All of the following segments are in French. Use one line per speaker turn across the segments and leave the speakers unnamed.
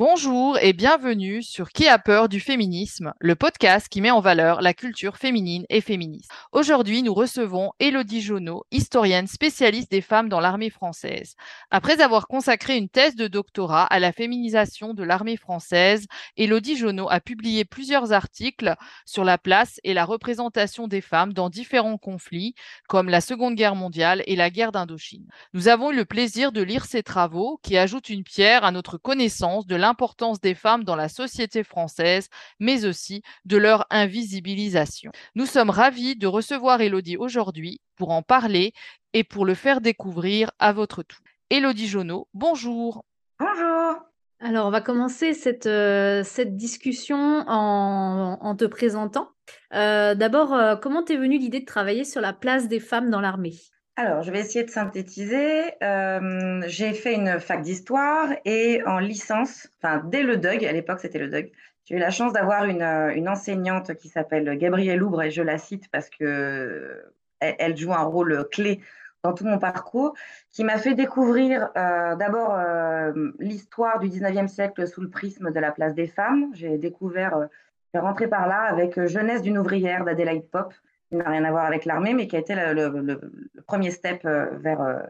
Bonjour et bienvenue sur Qui a peur du féminisme, le podcast qui met en valeur la culture féminine et féministe. Aujourd'hui, nous recevons Élodie Jonot, historienne spécialiste des femmes dans l'armée française. Après avoir consacré une thèse de doctorat à la féminisation de l'armée française, Élodie Jonot a publié plusieurs articles sur la place et la représentation des femmes dans différents conflits, comme la Seconde Guerre mondiale et la guerre d'Indochine. Nous avons eu le plaisir de lire ses travaux qui ajoutent une pierre à notre connaissance de l'importance des femmes dans la société française, mais aussi de leur invisibilisation. Nous sommes ravis de recevoir Elodie aujourd'hui pour en parler et pour le faire découvrir à votre tour. Elodie Jonot, bonjour.
Bonjour.
Alors, on va commencer cette, euh, cette discussion en, en, te présentant. Euh, D'abord, euh, comment t'es venue l'idée de travailler sur la place des femmes dans l'armée?
Alors, je vais essayer de synthétiser. Euh, j'ai fait une fac d'histoire et en licence, enfin dès le DUG, à l'époque c'était le DUG, j'ai eu la chance d'avoir une, euh, enseignante qui s'appelle Gabrielle Oubre et je la cite parce que elle, joue un rôle clé dans tout mon parcours, qui m'a fait découvrir euh, d'abord euh, l'histoire du 19e siècle sous le prisme de la place des femmes. J'ai découvert, euh, j'ai rentré par là avec Jeunesse d'une ouvrière d'Adélaïde Pop, qui n'a rien à voir avec l'armée, mais qui a été le, premier step euh, vers, euh,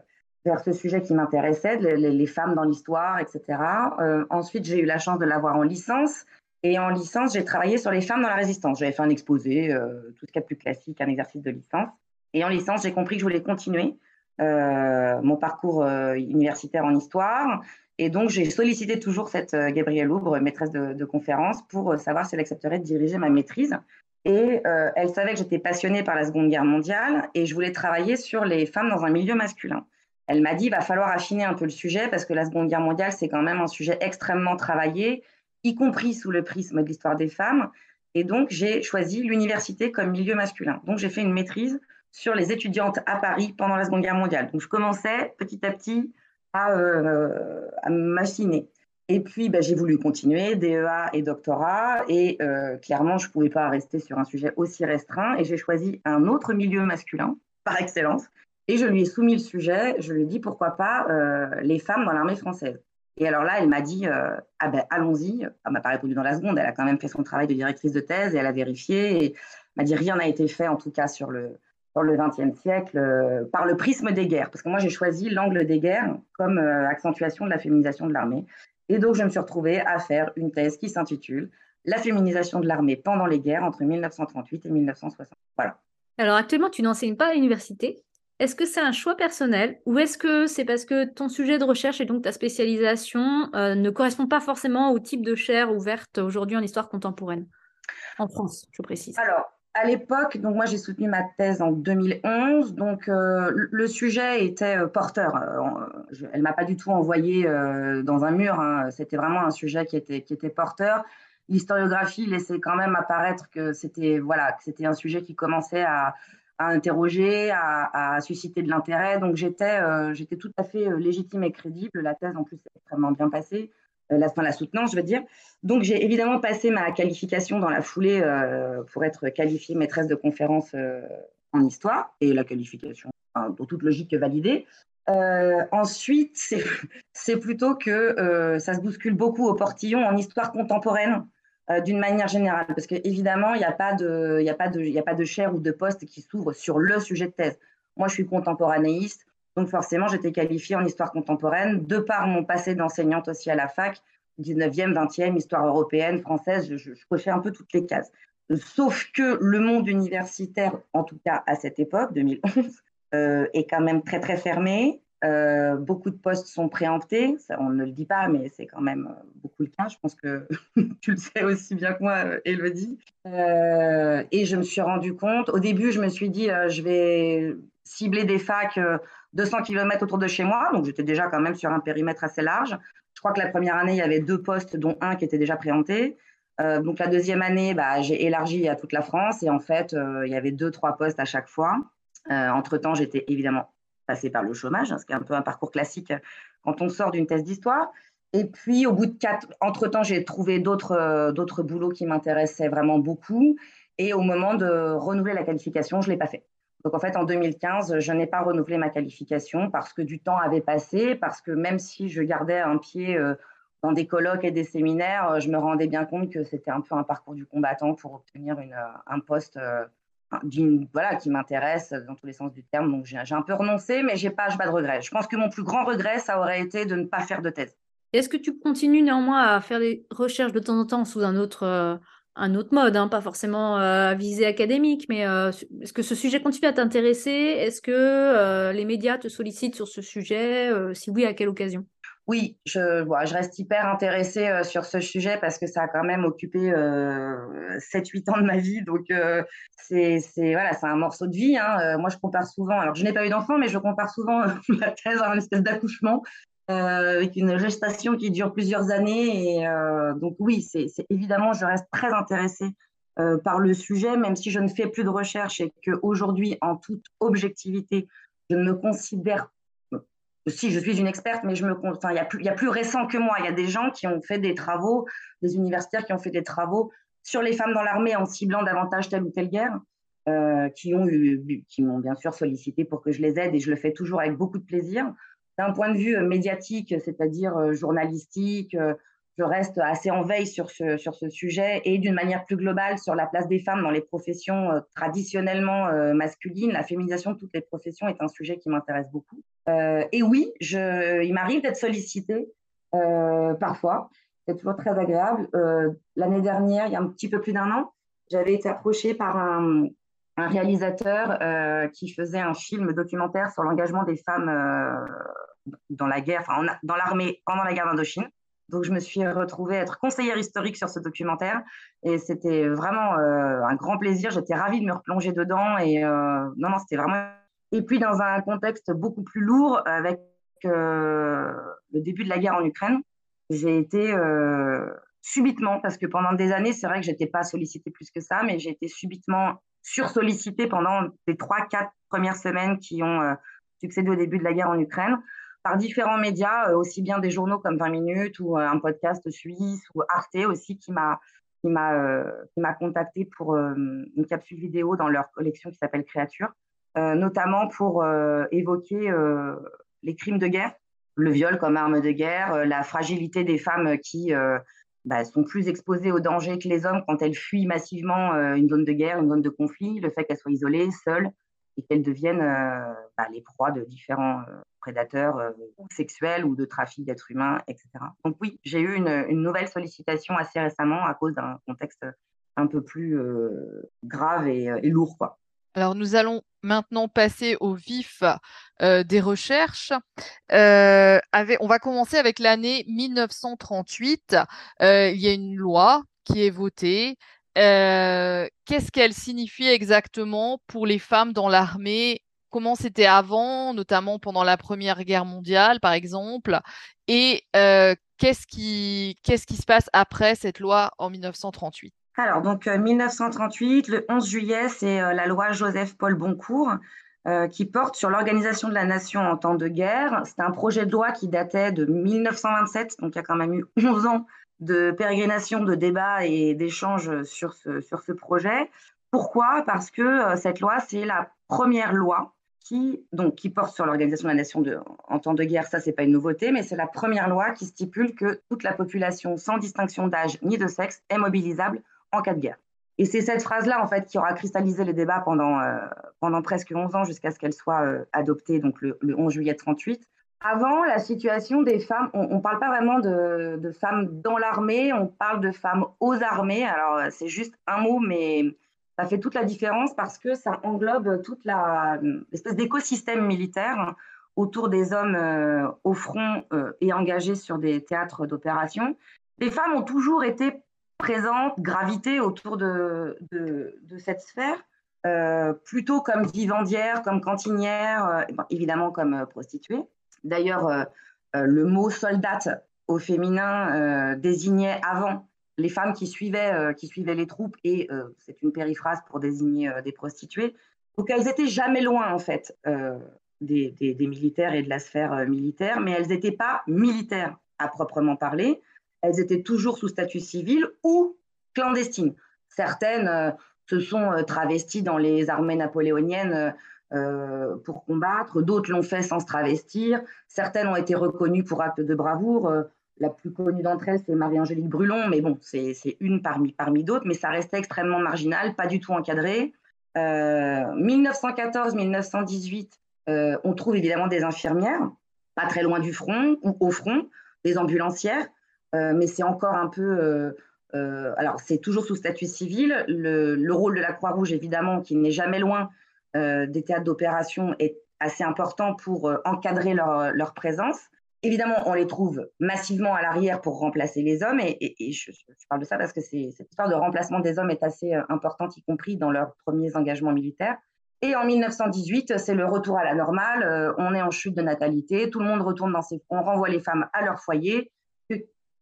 vers ce sujet qui m'intéressait, les, femmes dans l'histoire, etc. Euh, ensuite, j'ai eu la chance de l'avoir en licence. Et en licence, j'ai travaillé sur les femmes dans la résistance. J'avais fait un exposé, euh, tout ce qui est plus classique, un exercice de licence. Et en licence, j'ai compris que je voulais continuer mon parcours universitaire en histoire. Et donc, j'ai sollicité toujours cette Gabrielle Oubre, maîtresse de, de conférence, pour savoir si elle accepterait de diriger ma maîtrise. Et euh, elle savait que j'étais passionnée par la Seconde Guerre mondiale et je voulais travailler sur les femmes dans un milieu masculin. Elle m'a dit, il va falloir affiner un peu le sujet parce que la Seconde Guerre mondiale, c'est quand même un sujet extrêmement travaillé, y compris sous le prisme de l'histoire des femmes. Et donc, j'ai choisi l'université comme milieu masculin. Donc, j'ai fait une maîtrise sur les étudiantes à Paris pendant la Seconde Guerre mondiale. Donc, je commençais petit à petit à, euh. Et puis, ben, j'ai voulu continuer, DEA et doctorat. Et euh, clairement, je ne pouvais pas rester sur un sujet aussi restreint. Et j'ai choisi un autre milieu masculin, par excellence. Et je lui ai soumis le sujet. Je lui ai dit, pourquoi pas euh, les femmes dans l'armée française. Et alors là, elle m'a dit, euh, ah ben, allons-y. Elle m'a pas répondu dans la seconde. Elle a quand même fait son travail de directrice de thèse et elle a vérifié. Et m'a dit, rien n'a été fait, en tout cas, sur le, sur le XXe siècle, par le prisme des guerres. Parce que moi, j'ai choisi l'angle des guerres comme accentuation de la féminisation de l'armée. Et donc, je me suis retrouvée à faire une thèse qui s'intitule La féminisation de l'armée pendant les guerres entre 1938 et 1960. Voilà.
Alors, actuellement, tu n'enseignes pas à l'université. Est-ce que c'est un choix personnel ou est-ce que c'est parce que ton sujet de recherche et donc ta spécialisation euh, ne correspond pas forcément au type de chaire ouverte aujourd'hui en histoire contemporaine? En France, je précise.
Alors, à l'époque, donc moi j'ai soutenu ma thèse en 2011, donc euh, le sujet était euh, porteur. Euh, je, elle m'a pas du tout envoyé euh, dans un mur. Hein. C'était vraiment un sujet qui était qui était porteur. L'historiographie laissait quand même apparaître que c'était voilà un sujet qui commençait à, interroger, à, susciter de l'intérêt. Donc j'étais j'étais tout à fait légitime et crédible. La thèse en plus est extrêmement bien passée. Euh, la, fin, la soutenance, je veux dire. Donc, j'ai évidemment passé ma qualification dans la foulée euh, pour être qualifiée maîtresse de conférence euh, en histoire, et la qualification, hein, pour toute logique, validée. Ensuite, c'est plutôt que ça se bouscule beaucoup au portillon en histoire contemporaine d'une manière générale, parce qu'évidemment, il n'y a, pas de, a, pas de, a pas de chaire ou de poste qui s'ouvre sur le sujet de thèse. Moi, je suis contemporanéiste, donc forcément, j'étais qualifiée en histoire contemporaine, de par mon passé d'enseignante aussi à la fac, 19e, 20e, histoire européenne, française, je, je, un peu toutes les cases. Sauf que le monde universitaire, en tout cas à cette époque, 2011, euh, est quand même très très fermé. Euh, beaucoup de postes sont préemptés, on ne le dit pas, mais c'est quand même euh, beaucoup le cas. Je pense que tu le sais aussi bien que moi, Elodie. Et je me suis rendu compte, au début, je me suis dit, je vais cibler des facs 200 km autour de chez moi, donc j'étais déjà quand même sur un périmètre assez large. Je crois que la première année, il y avait deux postes, dont un qui était déjà préempté. Euh, donc la deuxième année, bah, j'ai élargi à toute la France et en fait, euh, il y avait deux, trois postes à chaque fois. Euh, entre-temps, j'étais évidemment passée par le chômage, hein, ce qui est un peu un parcours classique quand on sort d'une thèse d'histoire. Et puis, au bout de quatre, entre-temps, j'ai trouvé d'autres, d'autres boulots qui m'intéressaient vraiment beaucoup. Et au moment de renouveler la qualification, je ne l'ai pas fait. Donc en fait, en 2015, je n'ai pas renouvelé ma qualification parce que du temps avait passé, parce que même si je gardais un pied euh, dans des colloques et des séminaires, je me rendais bien compte que c'était un peu un parcours du combattant pour obtenir une, un poste voilà, qui m'intéresse dans tous les sens du terme. Donc j'ai un peu renoncé, mais j'ai pas, pas de regret. Je pense que mon plus grand regret, ça aurait été de ne pas faire de thèse.
Est-ce que tu continues néanmoins à faire des recherches de temps en temps sous un autre, euh, un autre mode, hein, pas forcément euh, à visée académique, mais euh, est-ce que ce sujet continue à t'intéresser? Est-ce que les médias te sollicitent sur ce sujet? Si oui, à quelle occasion?
Oui, je, je reste hyper intéressée sur ce sujet parce que ça a quand même occupé 7-8 ans de ma vie. Donc, c'est voilà, un morceau de vie. Hein. moi, je compare souvent, alors je n'ai pas eu d'enfant, mais je compare souvent la thèse à une espèce d'accouchement euh, avec une gestation qui dure plusieurs années. Euh, donc oui, c'est évidemment, je reste très intéressée euh, par le sujet, même si je ne fais plus de recherche et qu'aujourd'hui, en toute objectivité, je ne me considère si je suis une experte, mais je me, enfin, il y a plus, récent que moi. Il y a des gens qui ont fait des travaux, des universitaires qui ont fait des travaux sur les femmes dans l'armée en ciblant davantage telle ou telle guerre, qui qui m'ont bien sûr sollicité pour que je les aide et je le fais toujours avec beaucoup de plaisir d'un point de vue euh, médiatique, c'est-à-dire euh, journalistique, euh, je reste assez en veille sur ce, sur ce sujet et d'une manière plus globale sur la place des femmes dans les professions traditionnellement masculines. La féminisation de toutes les professions est un sujet qui m'intéresse beaucoup. et oui, il m'arrive d'être sollicitée parfois. C'est toujours très agréable. L'année dernière, il y a un petit peu plus d'un an, j'avais été approchée par un, un réalisateur qui faisait un film documentaire sur l'engagement des femmes dans la guerre, enfin, dans l'armée pendant la guerre d'Indochine. Donc, je me suis retrouvée être conseillère historique sur ce documentaire et c'était vraiment euh, un grand plaisir. J'étais ravie de me replonger dedans et non, non, c'était vraiment. Et puis, dans un contexte beaucoup plus lourd avec le début de la guerre en Ukraine, j'ai été subitement, parce que pendant des années, c'est vrai que j'étais pas sollicitée plus que ça, mais j'ai été subitement sursollicité pendant les trois, quatre premières semaines qui ont euh, succédé au début de la guerre en Ukraine par différents médias, euh, aussi bien des journaux comme 20 minutes ou euh, un podcast suisse ou Arte aussi qui m'a qui m'a qui m'a contacté pour une capsule vidéo dans leur collection qui s'appelle Créature, notamment pour évoquer les crimes de guerre, le viol comme arme de guerre, la fragilité des femmes qui bah, sont plus exposées aux dangers que les hommes quand elles fuient massivement euh, une zone de guerre, une zone de conflit, le fait qu'elles soient isolées, seules, et qu'elles deviennent euh, bah, les proies de différents euh, prédateurs sexuels ou de trafic d'êtres humains, etc. Donc oui, j'ai eu une, nouvelle sollicitation assez récemment à cause d'un contexte un peu plus grave et, lourd. Quoi.
Alors, nous allons maintenant passer au vif euh, des recherches. Euh, on va commencer avec l'année 1938. Euh, il y a une loi qui est votée. Qu'est-ce qu'elle signifie exactement pour les femmes dans l'armée? Comment c'était avant, notamment pendant la Première Guerre mondiale, par exemple? Et qu'est-ce qui, qu'est-ce qui se passe après cette loi en 1938
alors, donc 1938, euh, le 11 juillet, c'est euh, la loi Joseph-Paul Boncourt euh, qui porte sur l'organisation de la nation en temps de guerre. C'est un projet de loi qui datait de 1927, donc il y a quand même eu 11 ans de pérégrination, de débats et d'échanges sur ce, sur ce projet. Pourquoi? Parce que cette loi, c'est la première loi qui, donc, qui porte sur l'organisation de la nation en temps de guerre. Ça, c'est pas une nouveauté, mais c'est la première loi qui stipule que toute la population, sans distinction d'âge ni de sexe, est mobilisable en cas de guerre. Et c'est cette phrase-là, en fait, qui aura cristallisé les débats pendant, euh, pendant presque 11 ans jusqu'à ce qu'elle soit euh, adoptée, donc le, 11 juillet 38. Avant, la situation des femmes, on ne parle pas vraiment de, femmes dans l'armée, on parle de femmes aux armées. Alors, euh, c'est juste un mot, mais ça fait toute la différence parce que ça englobe toute l'espèce d'écosystème militaire autour des hommes au front et engagés sur des théâtres d'opération. Les femmes ont toujours été présente, gravité autour de, de, cette sphère, euh, plutôt comme vivandière, comme cantinière, euh, évidemment comme euh, prostituée. D'ailleurs, le mot soldate au féminin désignait avant les femmes qui suivaient, qui suivaient les troupes, et c'est une périphrase pour désigner des prostituées. Donc elles étaient jamais loin, en fait, des, des, militaires et de la sphère militaire, mais elles n'étaient pas militaires à proprement parler elles étaient toujours sous statut civil ou clandestines. Certaines euh, se sont euh, travesties dans les armées napoléoniennes euh, pour combattre, d'autres l'ont fait sans se travestir, certaines ont été reconnues pour actes de bravoure. la plus connue d'entre elles, c'est Marie-Angélique Brulon, mais bon, c'est une parmi, d'autres, mais ça restait extrêmement marginal, pas du tout encadré. 1914-1918, on trouve évidemment des infirmières, pas très loin du front ou au front, des ambulancières, mais c'est encore un peu euh, alors, c'est toujours sous statut civil. Le, rôle de la Croix-Rouge, évidemment, qui n'est jamais loin euh, des théâtres d'opération, est assez important pour euh, encadrer leur, présence. Évidemment, on les trouve massivement à l'arrière pour remplacer les hommes, et, je, parle de ça parce que cette histoire de remplacement des hommes est assez importante, y compris dans leurs premiers engagements militaires. Et en 1918, c'est le retour à la normale. on est en chute de natalité, tout le monde retourne dans ses, on renvoie les femmes à leur foyer,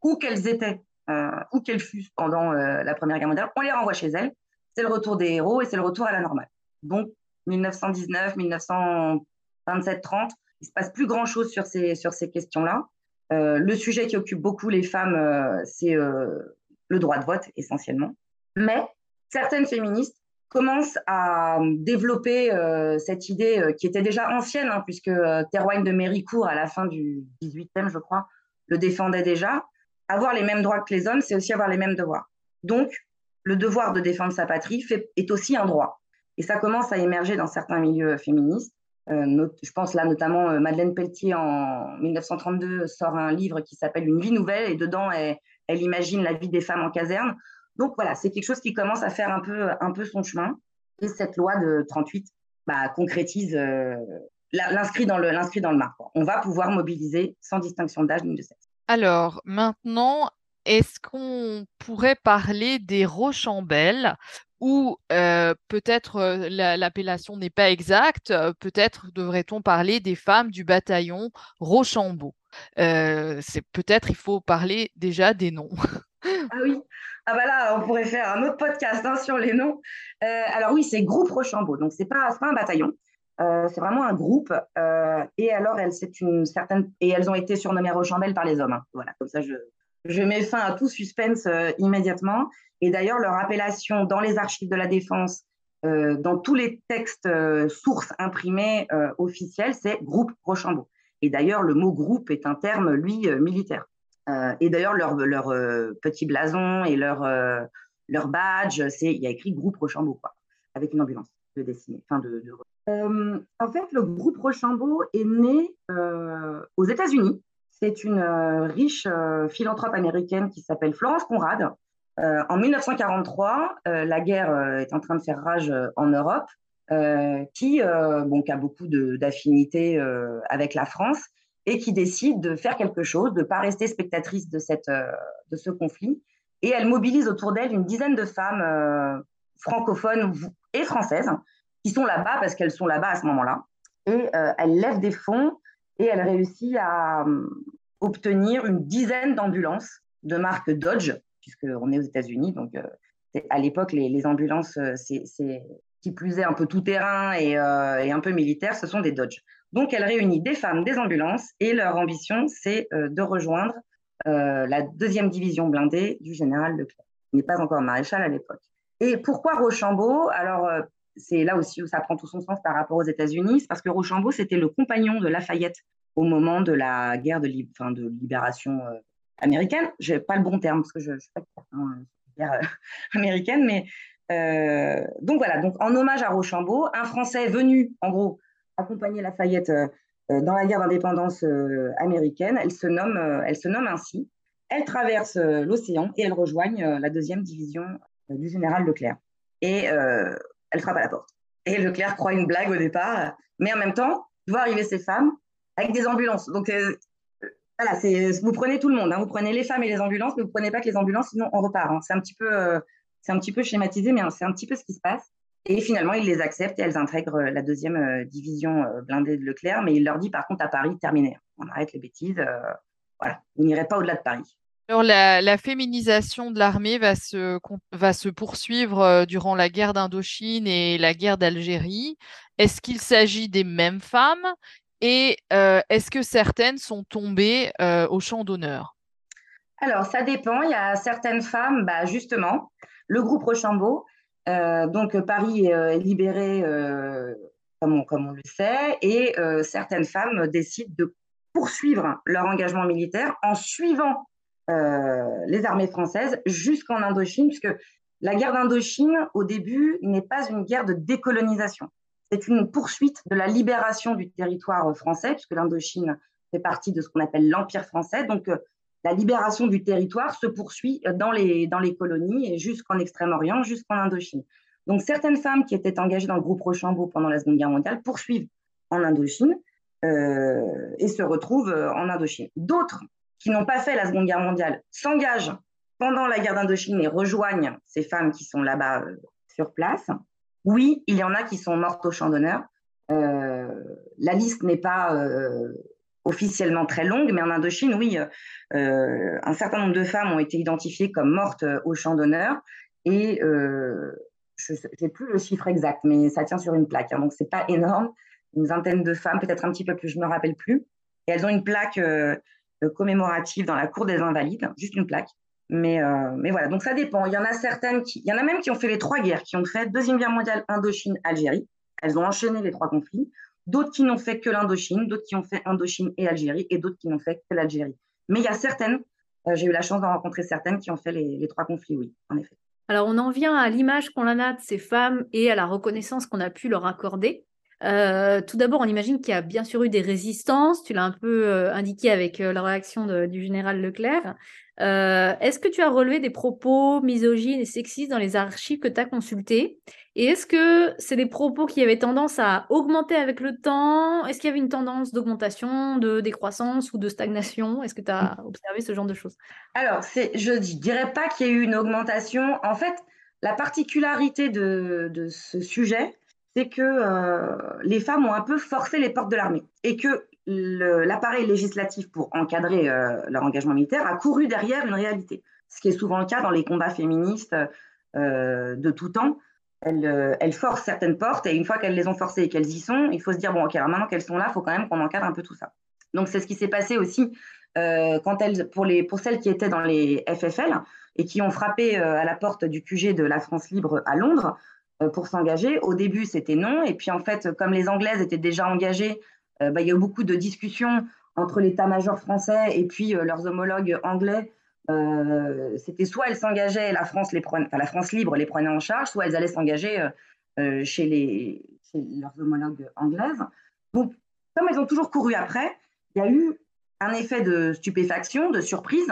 où qu'elles étaient euh, où qu'elles fussent pendant euh, la Première Guerre mondiale, on les renvoie chez elles. C'est le retour des héros et c'est le retour à la normale. Donc, 1919, 1927, 30, il se passe plus grand-chose sur ces, sur ces questions-là. Euh, le sujet qui occupe beaucoup les femmes, c'est le droit de vote essentiellement. Mais certaines féministes commencent à développer cette idée qui était déjà ancienne, hein, puisque Terwine de Méricourt, à la fin du 18e, je crois, le défendait déjà avoir les mêmes droits que les hommes, c'est aussi avoir les mêmes devoirs. Donc, le devoir de défendre sa patrie est aussi un droit. Et ça commence à émerger dans certains milieux féministes. Euh, je pense là notamment euh, Madeleine Pelletier en 1932 sort un livre qui s'appelle Une vie nouvelle et dedans elle, imagine la vie des femmes en caserne. Donc voilà, c'est quelque chose qui commence à faire un peu, un peu son chemin. Et cette loi de 38 bah, concrétise euh, l'inscrit dans le, dans le marbre. On va pouvoir mobiliser sans distinction d'âge ni de sexe.
Alors, maintenant, est-ce qu'on pourrait parler des Rochambelles ou euh, peut-être euh, l'appellation n'est pas exacte, euh, peut-être devrait-on parler des femmes du bataillon Rochambeau. c'est peut-être il faut parler déjà des noms.
ah oui, ah bah on pourrait faire un autre podcast hein, sur les noms. alors oui, c'est groupe Rochambeau, donc c'est pas pas un bataillon. C'est vraiment un groupe. Et alors, elles, une certaine, et elles ont été surnommées Rochambelle par les hommes. Hein. Voilà, comme ça, je, je mets fin à tout suspense immédiatement. Et d'ailleurs, leur appellation dans les archives de la défense, dans tous les textes sources imprimés officiels, c'est groupe Rochambeau. Et d'ailleurs, le mot groupe est un terme, lui, militaire. et d'ailleurs, leur, leur petit blason et leur, leur badge, c'est il y a écrit groupe Rochambeau, quoi, avec une ambulance de dessinée, enfin de, euh, en fait, le groupe Rochambeau est né euh, aux États-Unis. C'est une euh, riche philanthrope américaine qui s'appelle Florence Conrad. En 1943, la guerre est en train de faire rage en Europe, qui, bon, a beaucoup d'affinités avec la France et qui décide de faire quelque chose, de ne pas rester spectatrice de, cette, de ce conflit. Et elle mobilise autour d'elle une dizaine de femmes francophones et françaises qui sont là-bas parce qu'elles sont là-bas à ce moment-là. Et euh, elle lève des fonds et elle réussit à euh, obtenir une dizaine d'ambulances de marque Dodge, puisqu'on est aux États-Unis. Donc, euh, à l'époque, les, ambulances, c'est qui plus est un peu tout terrain et, et, un peu militaire, ce sont des Dodge. Donc, elle réunit des femmes, des ambulances, et leur ambition, c'est de rejoindre la deuxième division blindée du général Leclerc. Il n'est pas encore maréchal à l'époque. Et pourquoi Rochambeau? Alors, c'est là aussi où ça prend tout son sens par rapport aux États-Unis, parce que Rochambeau, c'était le compagnon de Lafayette au moment de la guerre de, libération euh, américaine. Je n'ai pas le bon terme, parce que je ne suis pas hein, guerre euh, américaine, mais euh, donc voilà, donc en hommage à Rochambeau, un Français venu, en gros, accompagner Lafayette dans la guerre d'indépendance américaine, elle se, nomme, elle se nomme ainsi. Elle traverse l'océan et elle rejoigne la deuxième division du général Leclerc. Et elle frappe à la porte. Et Leclerc croit une blague au départ, mais en même temps, voit arriver ces femmes avec des ambulances. Donc euh, c'est vous prenez tout le monde, hein. vous prenez les femmes et les ambulances, mais vous prenez pas que les ambulances, sinon on repart. Hein. C'est un petit peu, euh, c'est un petit peu schématisé, mais c'est un petit peu ce qui se passe. Et finalement, ils les acceptent et elles intègrent euh, la deuxième division blindée de Leclerc, mais il leur dit par contre à Paris, terminé, on arrête les bêtises, voilà, vous n'irez pas au-delà de Paris.
Alors, la, féminisation de l'armée va se, va se poursuivre euh, durant la guerre d'Indochine et la guerre d'Algérie. Est-ce qu'il s'agit des mêmes femmes? Et euh, est-ce que certaines sont tombées euh, au champ d'honneur?
Alors, ça dépend. Il y a certaines femmes, bah, justement, le groupe Rochambeau, donc Paris est libéré, comme comme, on, le sait, et certaines femmes décident de poursuivre leur engagement militaire en suivant les armées françaises jusqu'en Indochine, puisque la guerre d'Indochine, au début, n'est pas une guerre de décolonisation. C'est une poursuite de la libération du territoire français, puisque l'Indochine fait partie de ce qu'on appelle l'Empire français. Donc, la libération du territoire se poursuit dans les, dans les colonies et jusqu'en Extrême-Orient, jusqu'en Indochine. Donc, certaines femmes qui étaient engagées dans le groupe Rochambeau pendant la Seconde Guerre mondiale poursuivent en Indochine euh, et se retrouvent euh, en Indochine. D'autres qui n'ont pas fait la Seconde Guerre mondiale s'engagent pendant la guerre d'Indochine et rejoignent ces femmes qui sont là-bas euh, sur place. Oui, il y en a qui sont mortes au champ d'honneur. la liste n'est pas officiellement très longue, mais en Indochine, oui, un certain nombre de femmes ont été identifiées comme mortes au champ d'honneur. Et je n'ai plus le chiffre exact, mais ça tient sur une plaque. Hein, donc, ce n'est pas énorme. Une vingtaine de femmes, peut-être un petit peu plus, je ne me rappelle plus. Et elles ont une plaque euh, euh, commémorative dans la cour des Invalides, juste une plaque. Mais, euh, mais voilà, donc ça dépend. Il y en a certaines qui, il y en a même qui ont fait les trois guerres, qui ont fait Deuxième Guerre mondiale, Indochine, Algérie. Elles ont enchaîné les trois conflits. D'autres qui n'ont fait que l'Indochine, d'autres qui ont fait Indochine et Algérie, et d'autres qui n'ont fait que l'Algérie. Mais il y a certaines, j'ai eu la chance d'en rencontrer certaines qui ont fait les trois conflits, oui, en effet.
Alors, on en vient à l'image qu'on en a de ces femmes et à la reconnaissance qu'on a pu leur accorder. Euh, tout d'abord, on imagine qu'il y a bien sûr eu des résistances. Tu l'as un peu euh, indiqué avec euh, la réaction du général Leclerc. Est-ce que tu as relevé des propos misogynes et sexistes dans les archives que tu as consultées Et est-ce que c'est des propos qui avaient tendance à augmenter avec le temps? Est-ce qu'il y avait une tendance d'augmentation, de décroissance ou de stagnation? Est-ce que tu as observé ce genre de choses?
Alors, je ne dirais pas qu'il y ait eu une augmentation. En fait, la particularité de, de ce sujet, c'est que euh, les femmes ont un peu forcé les portes de l'armée et que l'appareil législatif pour encadrer euh, leur engagement militaire a couru derrière une réalité, ce qui est souvent le cas dans les combats féministes euh, de tout temps. Elles, forcent certaines portes et une fois qu'elles les ont forcées et qu'elles y sont, il faut se dire bon ok alors maintenant qu'elles sont là, il faut quand même qu'on encadre un peu tout ça. Donc c'est ce qui s'est passé aussi quand elles, pour, les, pour celles qui étaient dans les FFL et qui ont frappé à la porte du QG de la France libre à Londres. Euh, pour s'engager. Au début, c'était non. Et puis, en fait, comme les Anglaises étaient déjà engagées, euh, bah, il y a eu beaucoup de discussions entre l'état-major français et puis euh, leurs homologues anglais. c'était soit elles s'engageaient, la France la France libre les prenait en charge, soit elles allaient s'engager chez, leurs homologues anglaises. Donc, comme elles ont toujours couru après, il y a eu un effet de stupéfaction, de surprise,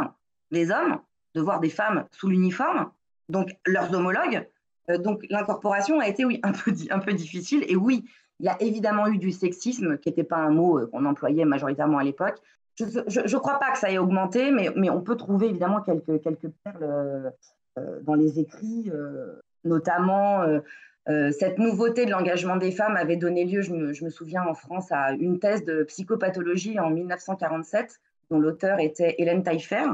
les hommes, de voir des femmes sous l'uniforme, donc leurs homologues, euh, donc l'incorporation a été oui, un, peu, un peu difficile. Et oui, il y a évidemment eu du sexisme, qui n'était pas un mot euh, qu'on employait majoritairement à l'époque. Je ne crois pas que ça ait augmenté, mais, on peut trouver évidemment quelques, perles euh, dans les écrits, notamment cette nouveauté de l'engagement des femmes avait donné lieu, je me, je me, souviens en France, à une thèse de psychopathologie en 1947, dont l'auteur était Hélène Taillefer,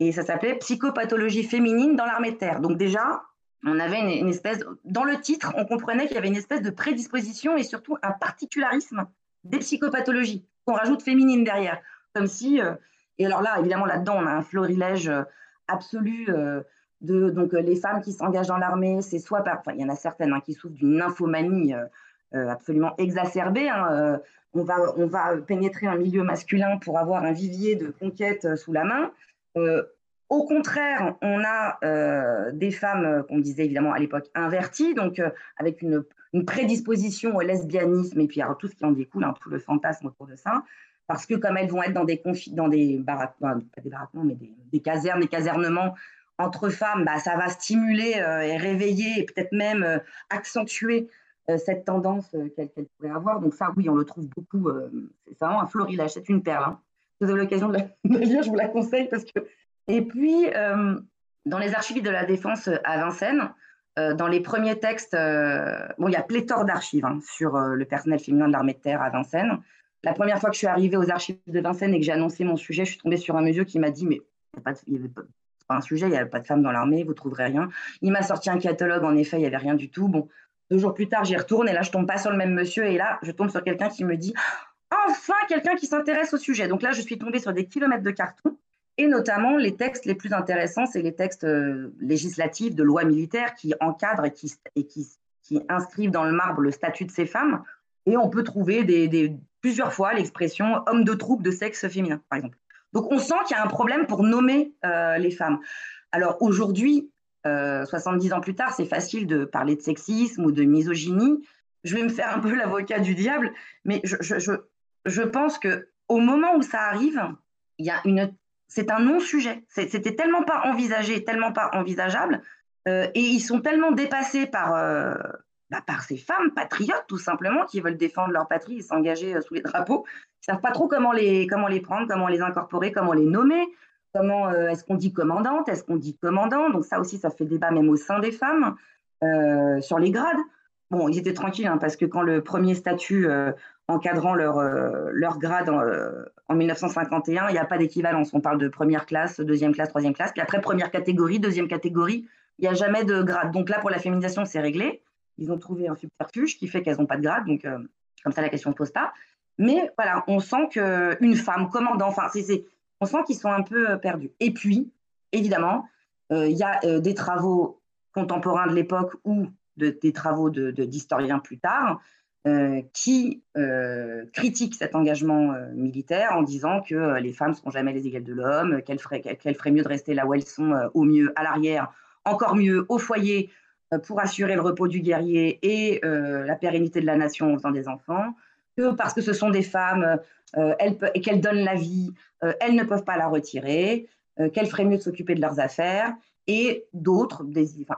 et ça s'appelait Psychopathologie féminine dans l'armée de terre. Donc déjà, on avait une, espèce, dans le titre, on comprenait qu'il y avait une espèce de prédisposition et surtout un particularisme des psychopathologies qu'on rajoute féminine derrière, comme si, euh, et alors là, évidemment, là-dedans, on a un florilège euh, absolu euh, de donc les femmes qui s'engagent dans l'armée, c'est soit par, enfin, il y en a certaines hein, qui souffrent d'une nymphomanie absolument exacerbée. Hein, on va, on va pénétrer un milieu masculin pour avoir un vivier de conquête sous la main. Au contraire, on a euh, des femmes euh, qu'on disait évidemment à l'époque inverties, donc euh, avec une, prédisposition au lesbianisme et puis alors, tout ce qui en découle, hein, tout le fantasme autour de ça, parce que comme elles vont être dans des dans des baraques, pas des baraquements, mais des, casernes, des casernements entre femmes, bah, ça va stimuler et réveiller et peut-être même accentuer cette tendance qu'elles pourraient avoir. Donc ça, oui, on le trouve beaucoup. c'est vraiment un florilège, c'est une perle. Hein. Si vous avez l'occasion de la lire, je vous la conseille parce que et puis, euh, dans les archives de la Défense à Vincennes, euh, dans les premiers textes, euh, bon, il y a pléthore d'archives hein, sur le personnel féminin de l'armée de terre à Vincennes. La première fois que je suis arrivée aux archives de Vincennes et que j'ai annoncé mon sujet, je suis tombée sur un monsieur qui m'a dit Mais il n'y avait pas, un sujet, il n'y avait pas de femmes dans l'armée, vous ne trouverez rien. Il m'a sorti un catalogue, en effet, il n'y avait rien du tout. Bon, deux jours plus tard, j'y retourne et là, je tombe pas sur le même monsieur et là, je tombe sur quelqu'un qui me dit Enfin, quelqu'un qui s'intéresse au sujet. Donc là, je suis tombée sur des kilomètres de carton et notamment, les textes les plus intéressants, c'est les textes euh, législatifs de loi militaire qui encadrent et qui, inscrivent dans le marbre le statut de ces femmes. Et on peut trouver plusieurs fois l'expression homme de troupe de sexe féminin, par exemple. Donc on sent qu'il y a un problème pour nommer les femmes. Alors aujourd'hui, 70 ans plus tard, c'est facile de parler de sexisme ou de misogynie. Je vais me faire un peu l'avocat du diable, mais je, je, je pense que au moment où ça arrive, il y a une, c'est un non-sujet. C'était tellement pas envisagé, tellement pas envisageable, euh, et ils sont tellement dépassés par, euh, bah, par ces femmes patriotes, tout simplement, qui veulent défendre leur patrie et s'engager euh, sous les drapeaux. Ils savent pas trop comment les, comment les prendre, comment les incorporer, comment les nommer. Comment est-ce qu'on dit commandante, est-ce qu'on dit commandant Donc ça aussi, ça fait débat même au sein des femmes sur les grades. Bon, ils étaient tranquilles hein, parce que quand le premier statut encadrant leur, euh, leur grade en, 1951, il n'y a pas d'équivalence. On parle de première classe, deuxième classe, troisième classe. Puis après, première catégorie, deuxième catégorie, il n'y a jamais de grade. Donc là, pour la féminisation, c'est réglé. Ils ont trouvé un subterfuge qui fait qu'elles n'ont pas de grade. Donc, euh, comme ça, la question ne pose pas. Mais voilà, on sent qu'une femme commandant, enfin, on sent qu'ils sont un peu euh, perdus. Et puis, évidemment, il y a des travaux contemporains de l'époque ou des travaux d'historiens de, plus tard euh, qui euh, critique cet engagement euh, militaire en disant que les femmes ne seront jamais les égales de l'homme, qu'elles feraient, mieux de rester là où elles sont, au mieux à l'arrière, encore mieux au foyer pour assurer le repos du guerrier et la pérennité de la nation en faisant des enfants, que parce que ce sont des femmes et qu'elles donnent la vie, elles ne peuvent pas la retirer, qu'elles feraient mieux de s'occuper de leurs affaires et d'autres,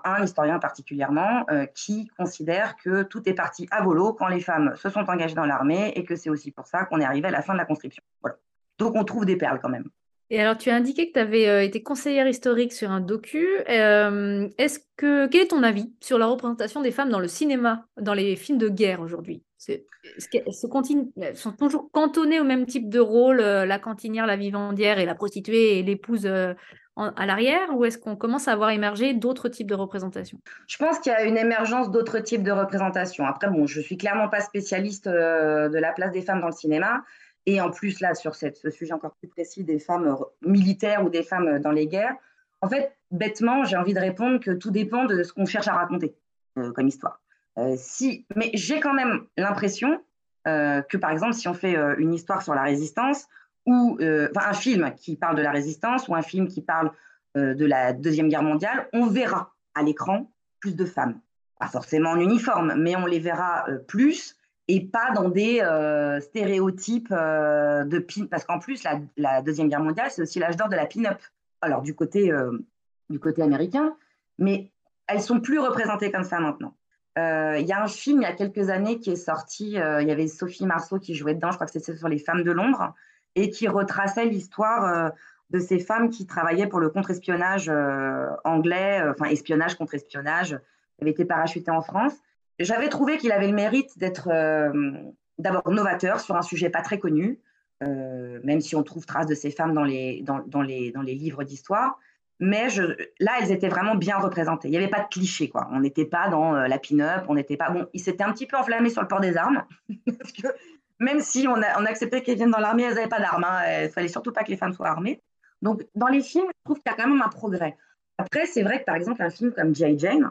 un historien particulièrement, euh, qui considère que tout est parti à volo quand les femmes se sont engagées dans l'armée et que c'est aussi pour ça qu'on est arrivé à la fin de la conscription. Voilà. Donc on trouve des perles quand même.
Et alors, tu as indiqué que tu avais euh, été conseillère historique sur un docu. Euh, est-ce que quel est ton avis sur la représentation des femmes dans le cinéma, dans les films de guerre aujourd'hui? Est-ce qu'elles sont toujours cantonnées au même type de rôle, la cantinière, la vivandière et la prostituée et l'épouse à l'arrière ou est-ce qu'on commence à voir émerger d'autres types de représentations?
Je pense qu'il y a une émergence d'autres types de représentations. Après, bon, je suis clairement pas spécialiste euh, de la place des femmes dans le cinéma. Et en plus, là, sur ce sujet encore plus précis des femmes militaires ou des femmes dans les guerres, en fait, bêtement, j'ai envie de répondre que tout dépend de ce qu'on cherche à raconter euh, comme histoire. Euh, si, mais j'ai quand même l'impression que, par exemple, si on fait une histoire sur la résistance, ou euh, un film qui parle de la résistance ou un film qui parle euh, de la Deuxième Guerre mondiale, on verra à l'écran plus de femmes. Pas forcément en uniforme, mais on les verra euh, plus et pas dans des stéréotypes de pin. Parce qu'en plus, la, Deuxième Guerre mondiale, c'est aussi l'âge d'or de la pin-up. Alors, du côté, du côté américain, mais elles sont plus représentées comme ça maintenant. Il y a un film il y a quelques années qui est sorti, il y avait Sophie Marceau qui jouait dedans, je crois que c'était sur les femmes de l'ombre et qui retraçait l'histoire euh, de ces femmes qui travaillaient pour le contre-espionnage euh, anglais, euh, enfin espionnage contre espionnage, qui avait été parachuté en France. J'avais trouvé qu'il avait le mérite d'être d'abord novateur sur un sujet pas très connu, même si on trouve trace de ces femmes dans les, dans, les, dans les livres d'histoire. Mais là, elles étaient vraiment bien représentées. Il n'y avait pas de clichés, quoi. On n'était pas dans la pin-up, on n'était pas. Bon, il s'était un petit peu enflammé sur le port des armes, parce que même si on, acceptait qu'elles viennent dans l'armée, elles n'avaient pas d'armes. Hein. Il fallait surtout pas que les femmes soient armées. Donc, dans les films, je trouve qu'il y a quand même un progrès. Après, c'est vrai que, par exemple, un film comme J. Jane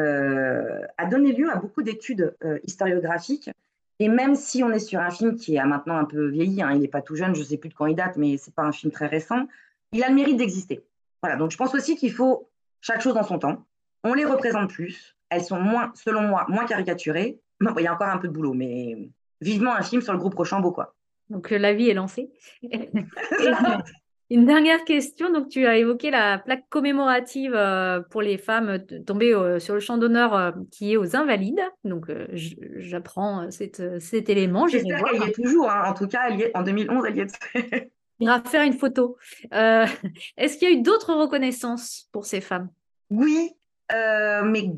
euh, a donné lieu à beaucoup d'études euh, historiographiques. Et même si on est sur un film qui a maintenant un peu vieilli, hein, il n'est pas tout jeune, je ne sais plus de quand il date, mais ce n'est pas un film très récent, il a le mérite d'exister. Voilà, donc je pense aussi qu'il faut chaque chose dans son temps. On les représente plus. Elles sont moins, selon moi, moins caricaturées. Il y a encore un peu de boulot, mais vivement un film sur le groupe Rochambeau, quoi.
Donc euh, la vie est lancée. Une dernière question. Donc, tu as évoqué la plaque commémorative euh, pour les femmes tombées euh, sur le champ d'honneur qui est aux Invalides. Donc, j'apprends cet, élément.
J'espère qu'elle y est toujours. Hein. En tout cas, elle y est, en 2011, elle y est.
Il va faire une photo. Est-ce qu'il y a eu d'autres reconnaissances pour ces femmes?
Oui, mais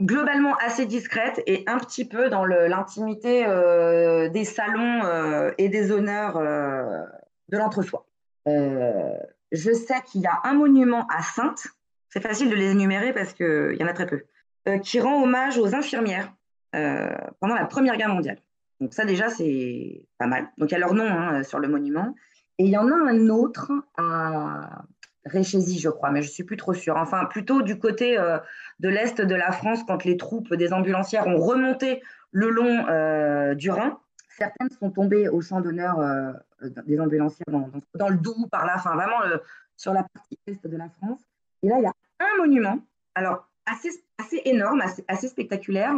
globalement assez discrète et un petit peu dans l'intimité euh, des salons euh, et des honneurs euh, de l'entre-soi. je sais qu'il y a un monument à Sainte, c'est facile de les énumérer parce qu'il y en a très peu, qui rend hommage aux infirmières pendant la Première Guerre mondiale. Donc ça déjà, c'est pas mal. Donc il y a leur nom hein, sur le monument. Et il y en a un autre à Réchézy, je crois, mais je suis plus trop sûre. Enfin, plutôt du côté euh, de l'est de la France, quand les troupes des ambulancières ont remonté le long euh, du Rhin. Certaines sont tombées au champ d'honneur euh, des ambulancières dans, le Doubs, par là, enfin vraiment sur la partie est de la France. Et là, il y a un monument, alors assez, assez énorme, assez, spectaculaire,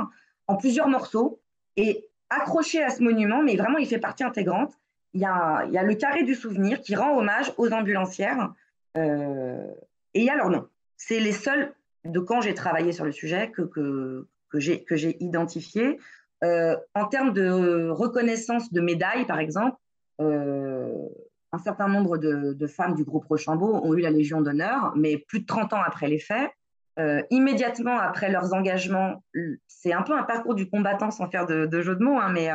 en plusieurs morceaux. Et accroché à ce monument, mais vraiment, il fait partie intégrante. Il y a, il y a le carré du souvenir qui rend hommage aux ambulancières. Euh, et il y a leur nom. C'est les seuls de quand j'ai travaillé sur le sujet que, que, que j'ai identifié. Euh, en termes de reconnaissance de médailles, par exemple, euh, un certain nombre de, femmes du groupe Rochambeau ont eu la Légion d'honneur, mais plus de 30 ans après les faits. Immédiatement après leurs engagements, c'est un peu un parcours du combattant sans faire de, jeu de mots, hein, mais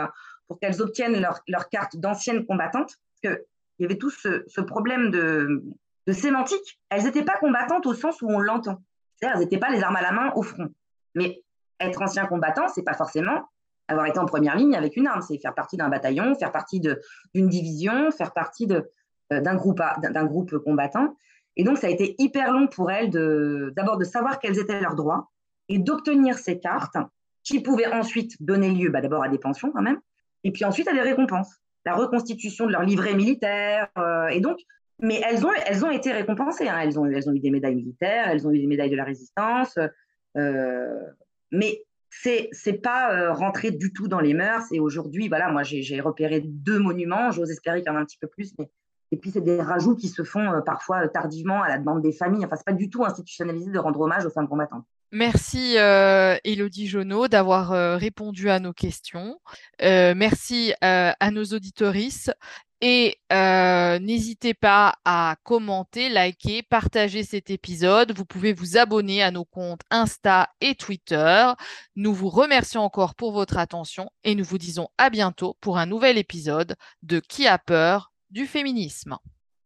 pour qu'elles obtiennent leur, carte d'ancienne combattante, parce qu'il y avait tout ce, problème de, de sémantique. Elles n'étaient pas combattantes au sens où on l'entend. C'est-à-dire, elles n'étaient pas les armes à la main au front. Mais être ancien combattant, c'est pas forcément avoir été en première ligne avec une arme, c'est faire partie d'un bataillon, faire partie d'une division, faire partie euh, d'un groupe, groupe combattant. Et donc, ça a été hyper long pour elles d'abord de, savoir quels étaient leurs droits et d'obtenir ces cartes qui pouvaient ensuite donner lieu bah, d'abord à des pensions quand même, et puis ensuite à des récompenses. La reconstitution de leur livret militaire. Euh, et donc, mais elles ont, elles ont été récompensées. Hein. Elles, ont, elles ont eu des médailles militaires, elles ont eu des médailles de la résistance. Euh, mais c'est c'est pas euh, rentré du tout dans les mœurs. Et aujourd'hui, voilà, moi j'ai repéré deux monuments. J'ose espérer qu'il y en a un petit peu plus, et puis c'est des rajouts qui se font euh, parfois tardivement à la demande des familles. Enfin, c'est pas du tout institutionnalisé de rendre hommage aux femmes combattantes.
Merci euh, Elodie Jonot d'avoir répondu à nos questions. merci à nos auditorices et euh, n'hésitez pas à commenter, liker, partager cet épisode. Vous pouvez vous abonner à nos comptes Insta et Twitter. Nous vous remercions encore pour votre attention et nous vous disons à bientôt pour un nouvel épisode de Qui a peur du féminisme.